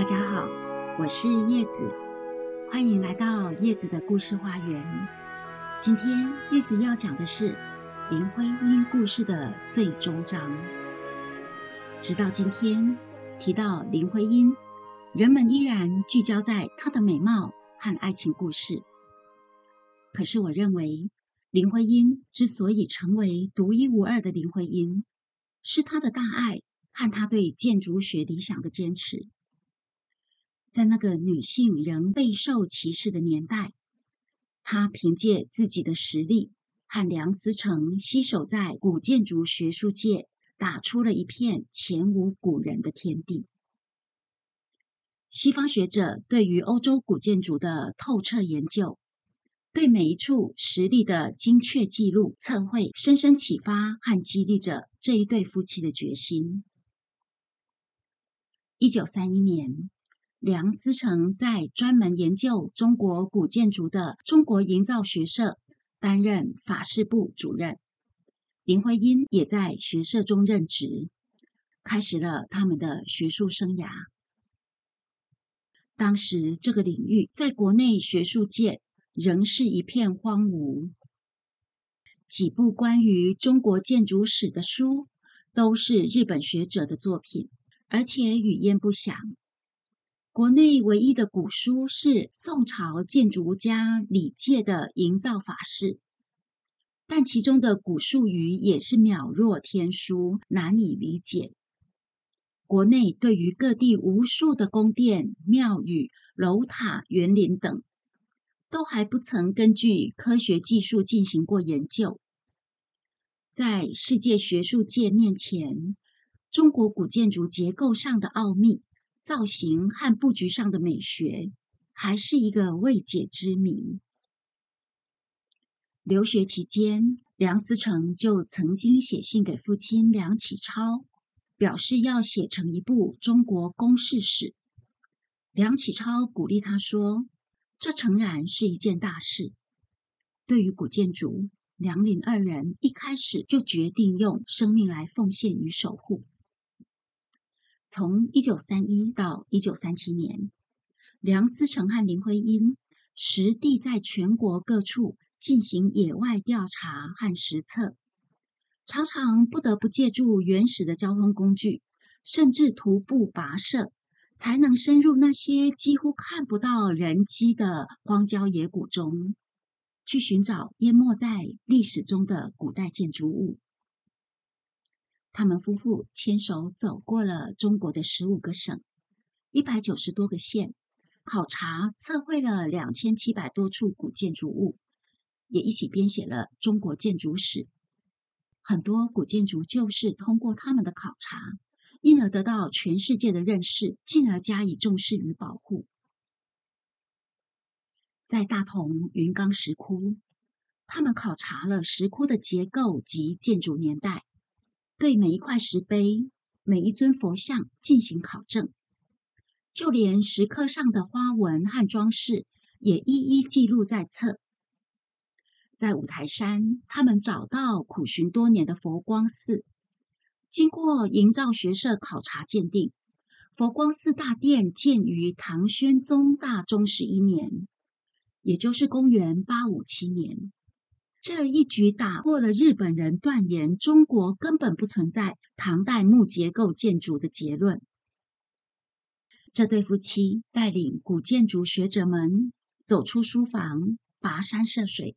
大家好，我是叶子，欢迎来到叶子的故事花园。今天叶子要讲的是林徽因故事的最终章。直到今天，提到林徽因，人们依然聚焦在她的美貌和爱情故事。可是，我认为林徽因之所以成为独一无二的林徽因，是她的大爱和她对建筑学理想的坚持。在那个女性仍备受歧视的年代，她凭借自己的实力和梁思成携手在古建筑学术界打出了一片前无古人的天地。西方学者对于欧洲古建筑的透彻研究，对每一处实例的精确记录测绘，深深启发和激励着这一对夫妻的决心。一九三一年。梁思成在专门研究中国古建筑的中国营造学社担任法事部主任，林徽因也在学社中任职，开始了他们的学术生涯。当时这个领域在国内学术界仍是一片荒芜，几部关于中国建筑史的书都是日本学者的作品，而且语焉不详。国内唯一的古书是宋朝建筑家李诫的《营造法式》，但其中的古术语也是渺若天书，难以理解。国内对于各地无数的宫殿、庙宇、楼塔、园林等，都还不曾根据科学技术进行过研究。在世界学术界面前，中国古建筑结构上的奥秘。造型和布局上的美学还是一个未解之谜。留学期间，梁思成就曾经写信给父亲梁启超，表示要写成一部中国宫室史。梁启超鼓励他说：“这诚然是一件大事。”对于古建筑，梁林二人一开始就决定用生命来奉献与守护。从一九三一到一九三七年，梁思成和林徽因实地在全国各处进行野外调查和实测，常常不得不借助原始的交通工具，甚至徒步跋涉，才能深入那些几乎看不到人迹的荒郊野谷中，去寻找淹没在历史中的古代建筑物。他们夫妇牵手走过了中国的十五个省、一百九十多个县，考察测绘了两千七百多处古建筑物，也一起编写了中国建筑史。很多古建筑就是通过他们的考察，因而得到全世界的认识，进而加以重视与保护。在大同云冈石窟，他们考察了石窟的结构及建筑年代。对每一块石碑、每一尊佛像进行考证，就连石刻上的花纹和装饰也一一记录在册。在五台山，他们找到苦寻多年的佛光寺，经过营造学社考察鉴定，佛光寺大殿建于唐宣宗大中十一年，也就是公元八五七年。这一举打破了日本人断言中国根本不存在唐代木结构建筑的结论。这对夫妻带领古建筑学者们走出书房，跋山涉水，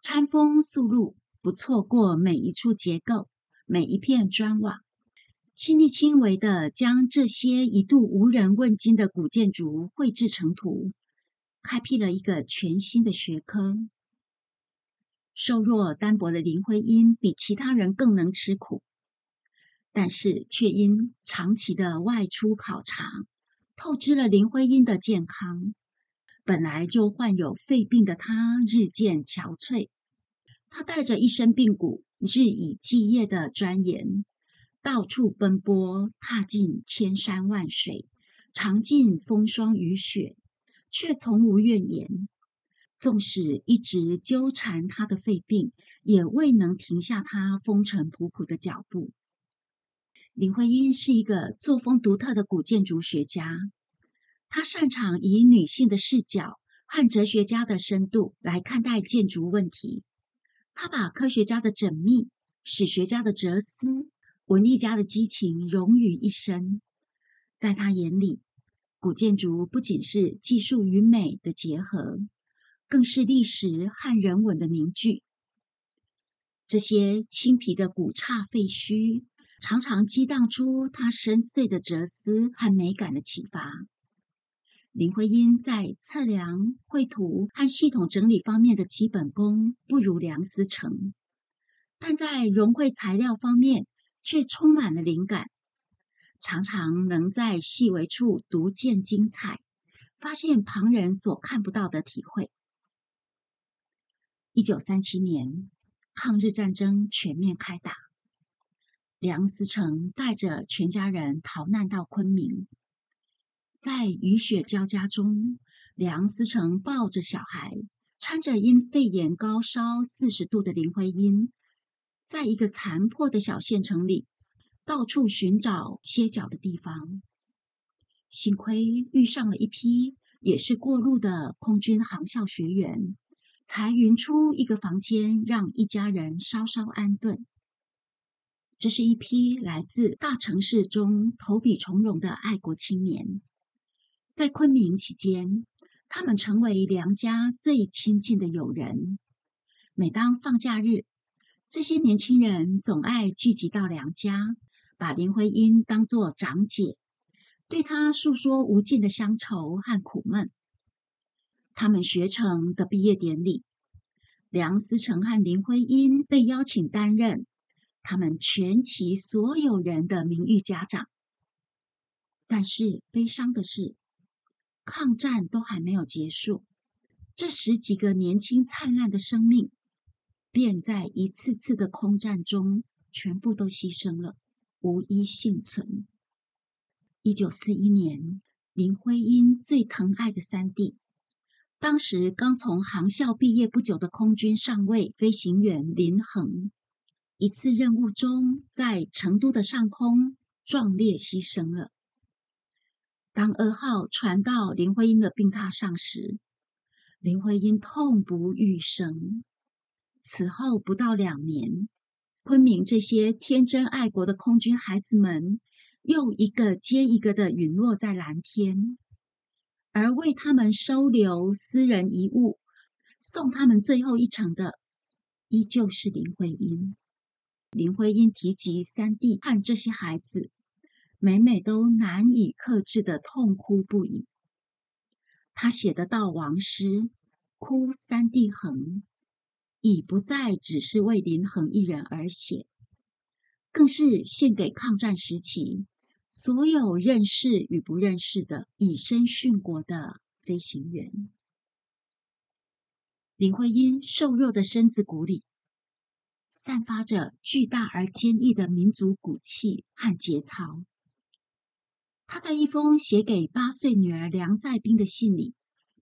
餐风宿露，不错过每一处结构、每一片砖瓦，亲力亲为的将这些一度无人问津的古建筑绘制成图，开辟了一个全新的学科。瘦弱单薄的林徽因比其他人更能吃苦，但是却因长期的外出考察，透支了林徽因的健康。本来就患有肺病的她日渐憔悴，她带着一身病骨，日以继夜的钻研，到处奔波，踏尽千山万水，尝尽风霜雨雪，却从无怨言。纵使一直纠缠他的肺病，也未能停下他风尘仆仆的脚步。林徽因是一个作风独特的古建筑学家，他擅长以女性的视角和哲学家的深度来看待建筑问题。他把科学家的缜密、史学家的哲思、文艺家的激情融于一身。在他眼里，古建筑不仅是技术与美的结合，更是历史和人文的凝聚。这些青皮的古刹废墟，常常激荡出他深邃的哲思和美感的启发。林徽因在测量、绘图和系统整理方面的基本功不如梁思成，但在融汇材料方面却充满了灵感，常常能在细微处独见精彩，发现旁人所看不到的体会。一九三七年。抗日战争全面开打，梁思成带着全家人逃难到昆明。在雨雪交加中，梁思成抱着小孩，搀着因肺炎高烧四十度的林徽因，在一个残破的小县城里，到处寻找歇脚的地方。幸亏遇上了一批也是过路的空军航校学员。才匀出一个房间，让一家人稍稍安顿。这是一批来自大城市中投笔从戎的爱国青年，在昆明期间，他们成为梁家最亲近的友人。每当放假日，这些年轻人总爱聚集到梁家，把林徽因当作长姐，对她诉说无尽的乡愁和苦闷。他们学成的毕业典礼，梁思成和林徽因被邀请担任他们全旗所有人的名誉家长。但是悲伤的是，抗战都还没有结束，这十几个年轻灿烂的生命，便在一次次的空战中全部都牺牲了，无一幸存。一九四一年，林徽因最疼爱的三弟。当时刚从航校毕业不久的空军上尉飞行员林恒，一次任务中在成都的上空壮烈牺牲了。当噩耗传到林徽因的病榻上时，林徽因痛不欲生。此后不到两年，昆明这些天真爱国的空军孩子们，又一个接一个的陨落在蓝天。而为他们收留私人遗物、送他们最后一程的，依旧是林徽因。林徽因提及三弟和这些孩子，每每都难以克制的痛哭不已。他写的悼亡诗，哭三弟恒，已不再只是为林恒一人而写，更是献给抗战时期。所有认识与不认识的以身殉国的飞行员，林徽因瘦弱的身子骨里，散发着巨大而坚毅的民族骨气和节操。他在一封写给八岁女儿梁在斌的信里，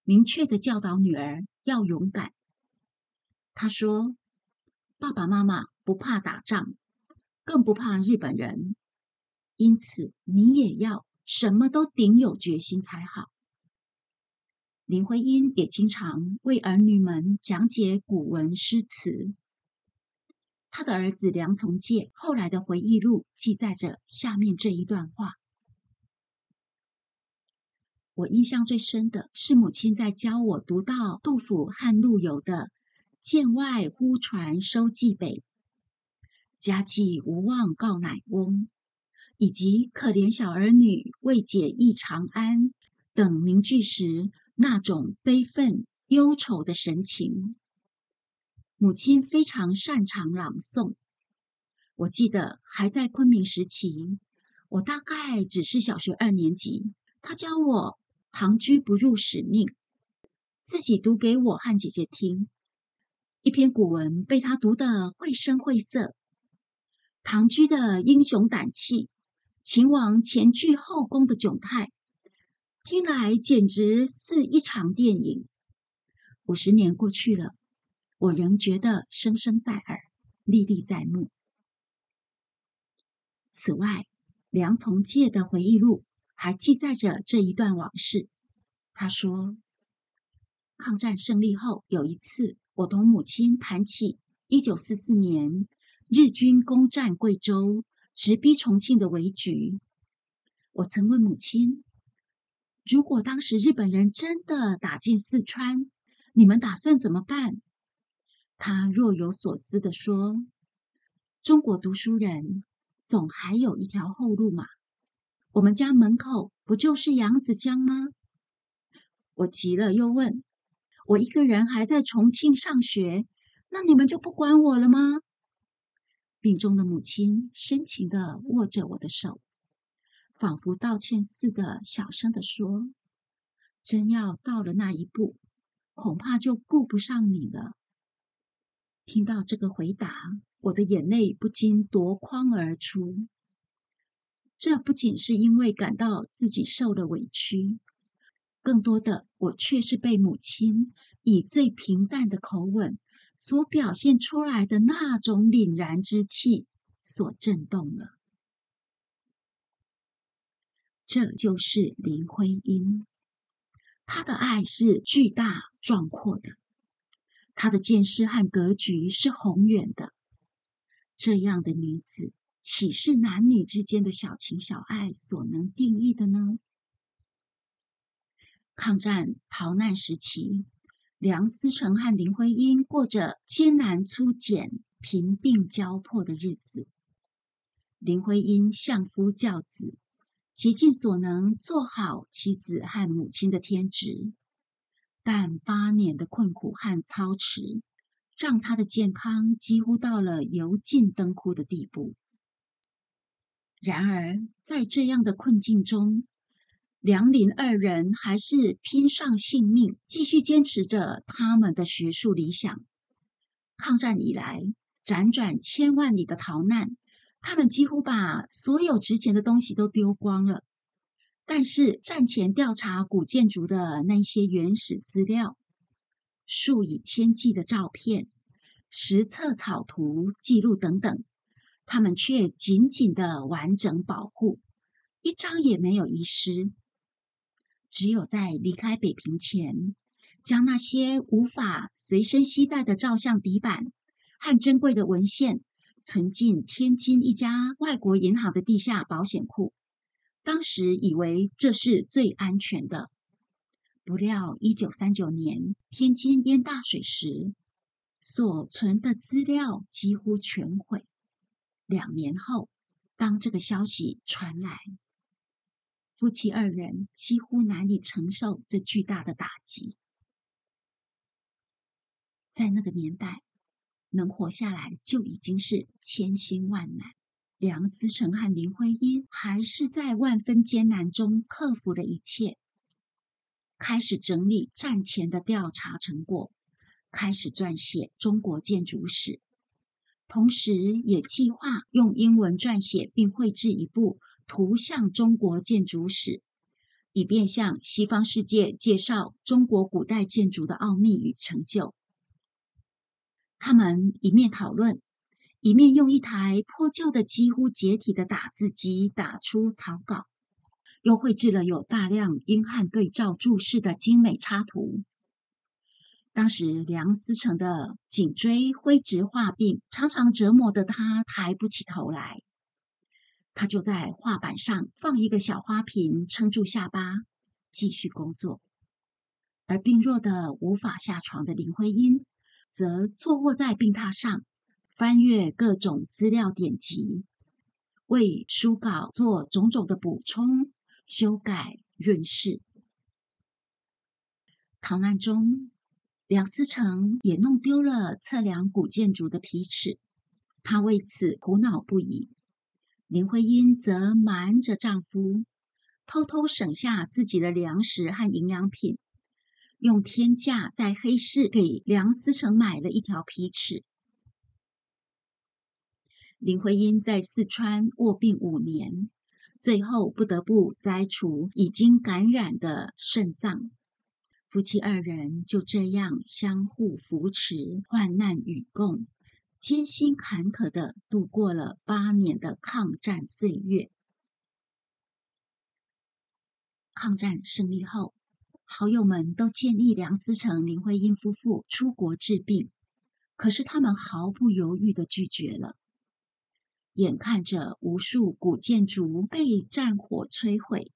明确的教导女儿要勇敢。他说：“爸爸妈妈不怕打仗，更不怕日本人。”因此，你也要什么都顶有决心才好。林徽因也经常为儿女们讲解古文诗词。他的儿子梁从诫后来的回忆录记载着下面这一段话：我印象最深的是母亲在教我读到杜甫和陆游的“剑外忽传收蓟北，家祭无忘告乃翁”。以及可怜小儿女未解忆长安等名句时那种悲愤忧愁的神情，母亲非常擅长朗诵。我记得还在昆明时期，我大概只是小学二年级，她教我“唐居不入使命”，自己读给我和姐姐听。一篇古文被她读得绘声绘色，唐居的英雄胆气。秦王前倨后恭的窘态，听来简直似一场电影。五十年过去了，我仍觉得声声在耳，历历在目。此外，梁从诫的回忆录还记载着这一段往事：他说：“抗战胜利后，有一次，我同母亲谈起一九四四年日军攻占贵州、直逼重庆的危局。我曾问母亲：如果当时日本人真的打进四川，你们打算怎么办？”他若有所思地说：“中国读书人总还有一条后路嘛。我们家门口不就是扬子江吗？”我急了，又问：“我一个人还在重庆上学，那你们就不管我了吗？”病中的母亲深情地握着我的手，仿佛道歉似的，小声地说：“真要到了那一步，恐怕就顾不上你了。”听到这个回答，我的眼泪不禁夺眶而出。这不仅是因为感到自己受了委屈。更多的，我却是被母亲以最平淡的口吻所表现出来的那种凛然之气所震动了。这就是林徽因，她的爱是巨大壮阔的，她的见识和格局是宏远的。这样的女子，岂是男女之间的小情小爱所能定义的呢？抗战逃难时期，梁思成和林徽因过着艰难粗简、贫病交迫的日子。林徽因相夫教子，竭尽所能做好妻子和母亲的天职，但八年的困苦和操持，让她的健康几乎到了油尽灯枯的地步。然而，在这样的困境中，梁林二人还是拼上性命，继续坚持着他们的学术理想。抗战以来，辗转千万里的逃难，他们几乎把所有值钱的东西都丢光了。但是战前调查古建筑的那些原始资料、数以千计的照片、实测草图记录等等，他们却紧紧的完整保护，一张也没有遗失。只有在离开北平前，将那些无法随身携带的照相底板和珍贵的文献存进天津一家外国银行的地下保险库。当时以为这是最安全的，不料一九三九年天津淹大水时，所存的资料几乎全毁。两年后，当这个消息传来。夫妻二人几乎难以承受这巨大的打击。在那个年代，能活下来就已经是千辛万难。梁思成和林徽因还是在万分艰难中克服了一切，开始整理战前的调查成果，开始撰写中国建筑史，同时也计划用英文撰写并绘制一部。图像中国建筑史，以便向西方世界介绍中国古代建筑的奥秘与成就。他们一面讨论，一面用一台破旧的、几乎解体的打字机打出草稿，又绘制了有大量英汉对照注释的精美插图。当时梁思成的颈椎灰质化病常常折磨得他抬不起头来。他就在画板上放一个小花瓶，撑住下巴，继续工作。而病弱的无法下床的林徽因，则坐卧在病榻上，翻阅各种资料典籍，为书稿做种种的补充、修改、润饰。逃难中，梁思成也弄丢了测量古建筑的皮尺，他为此苦恼不已。林徽因则瞒着丈夫，偷偷省下自己的粮食和营养品，用天价在黑市给梁思成买了一条皮尺。林徽因在四川卧病五年，最后不得不摘除已经感染的肾脏。夫妻二人就这样相互扶持，患难与共。艰辛坎坷的度过了八年的抗战岁月。抗战胜利后，好友们都建议梁思成、林徽因夫妇出国治病，可是他们毫不犹豫的拒绝了。眼看着无数古建筑被战火摧毁，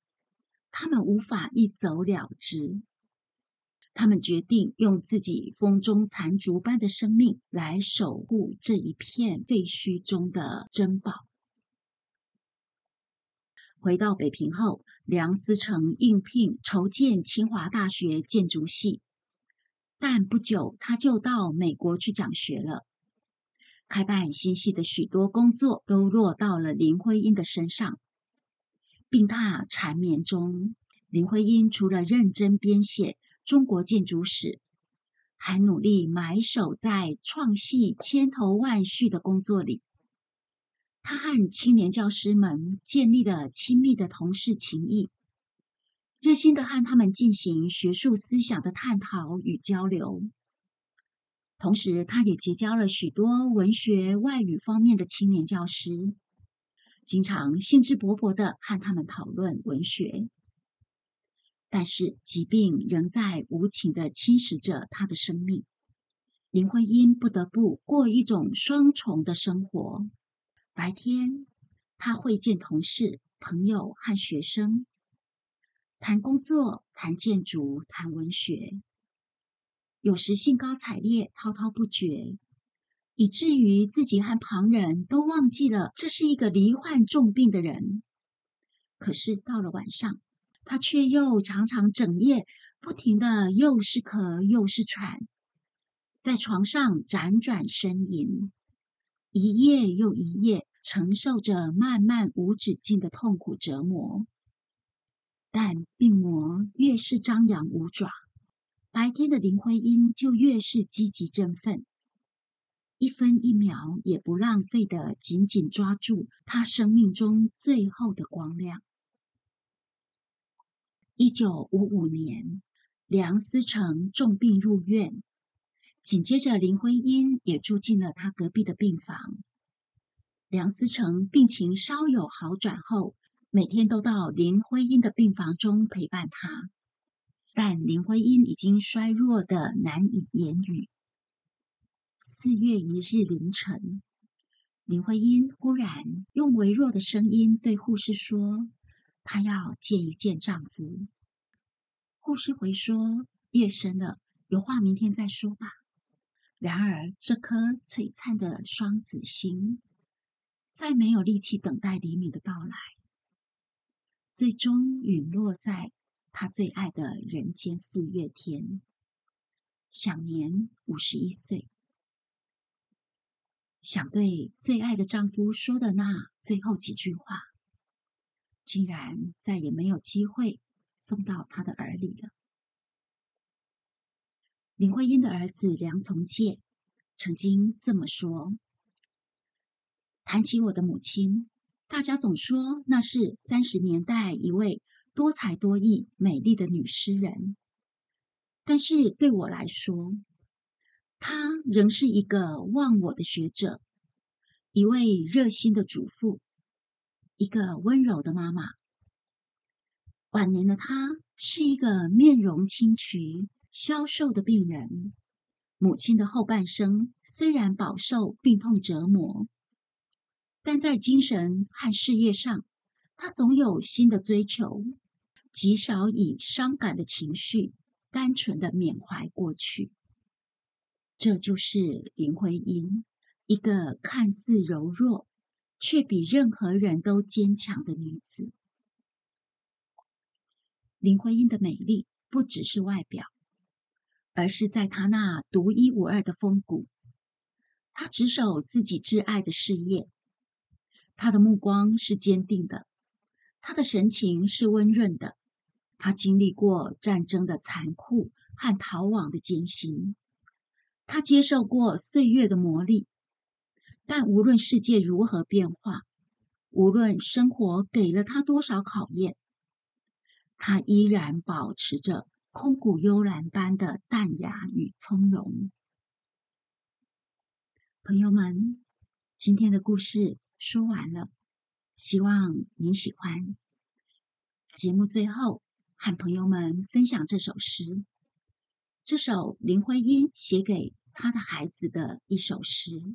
他们无法一走了之。他们决定用自己风中残烛般的生命来守护这一片废墟中的珍宝。回到北平后，梁思成应聘筹建清华大学建筑系，但不久他就到美国去讲学了。开办新系的许多工作都落到了林徽因的身上。病榻缠绵中，林徽因除了认真编写中国建筑史，还努力埋首在创系千头万绪的工作里。他和青年教师们建立了亲密的同事情谊，热心的和他们进行学术思想的探讨与交流。同时，他也结交了许多文学、外语方面的青年教师，经常兴致勃勃的和他们讨论文学。但是，疾病仍在无情的侵蚀着他的生命。林徽因不得不过一种双重的生活。白天，他会见同事、朋友和学生，谈工作、谈建筑、谈文学，有时兴高采烈、滔滔不绝，以至于自己和旁人都忘记了这是一个罹患重病的人。可是到了晚上，他却又常常整夜不停的又是咳又是喘，在床上辗转呻吟，一夜又一夜。承受着漫漫无止境的痛苦折磨，但病魔越是张扬无爪，白天的林徽因就越是积极振奋，一分一秒也不浪费的紧紧抓住他生命中最后的光亮。一九五五年，梁思成重病入院，紧接着林徽因也住进了他隔壁的病房。梁思成病情稍有好转后，每天都到林徽因的病房中陪伴她。但林徽因已经衰弱的难以言语。四月一日凌晨，林徽因忽然用微弱的声音对护士说：“她要见一见丈夫。”护士回说：“夜深了，有话明天再说吧。”然而，这颗璀璨的双子星。再没有力气等待黎明的到来，最终陨落在他最爱的人间四月天，享年五十一岁。想对最爱的丈夫说的那最后几句话，竟然再也没有机会送到他的耳里了。林徽因的儿子梁从诫曾经这么说。谈起我的母亲，大家总说那是三十年代一位多才多艺、美丽的女诗人。但是对我来说，她仍是一个忘我的学者，一位热心的主妇，一个温柔的妈妈。晚年的她是一个面容清癯、消瘦的病人。母亲的后半生虽然饱受病痛折磨。但在精神和事业上，她总有新的追求，极少以伤感的情绪单纯的缅怀过去。这就是林徽因，一个看似柔弱，却比任何人都坚强的女子。林徽因的美丽不只是外表，而是在她那独一无二的风骨。她执守自己挚爱的事业。他的目光是坚定的，他的神情是温润的。他经历过战争的残酷和逃亡的艰辛，他接受过岁月的磨砺。但无论世界如何变化，无论生活给了他多少考验，他依然保持着空谷幽兰般的淡雅与从容。朋友们，今天的故事。说完了，希望您喜欢。节目最后和朋友们分享这首诗。这首林徽因写给她的孩子的一首诗。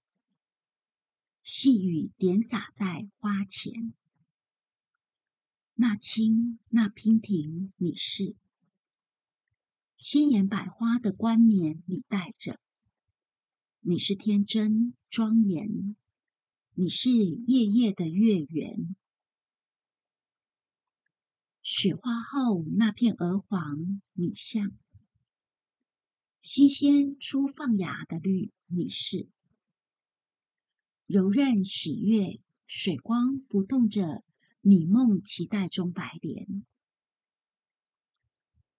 细雨点洒在花前。那青那娉婷，你是鲜艳百花的冠冕，你戴着；你是天真庄严，你是夜夜的月圆。雪花后那片鹅黄，你像新鲜初放芽的绿，你是柔韧喜悦，水光浮动着。你梦期待中白莲，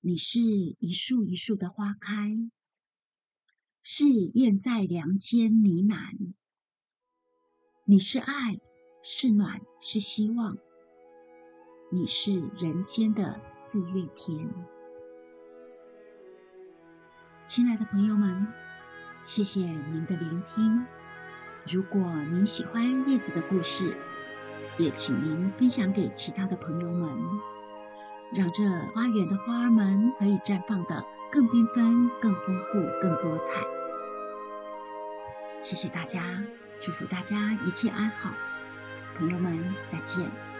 你是一树一树的花开，是燕在梁间呢喃。你是爱，是暖，是希望。你是人间的四月天。亲爱的朋友们，谢谢您的聆听。如果您喜欢叶子的故事，也请您分享给其他的朋友们，让这花园的花儿们可以绽放的更缤纷、更丰富、更多彩。谢谢大家，祝福大家一切安好，朋友们再见。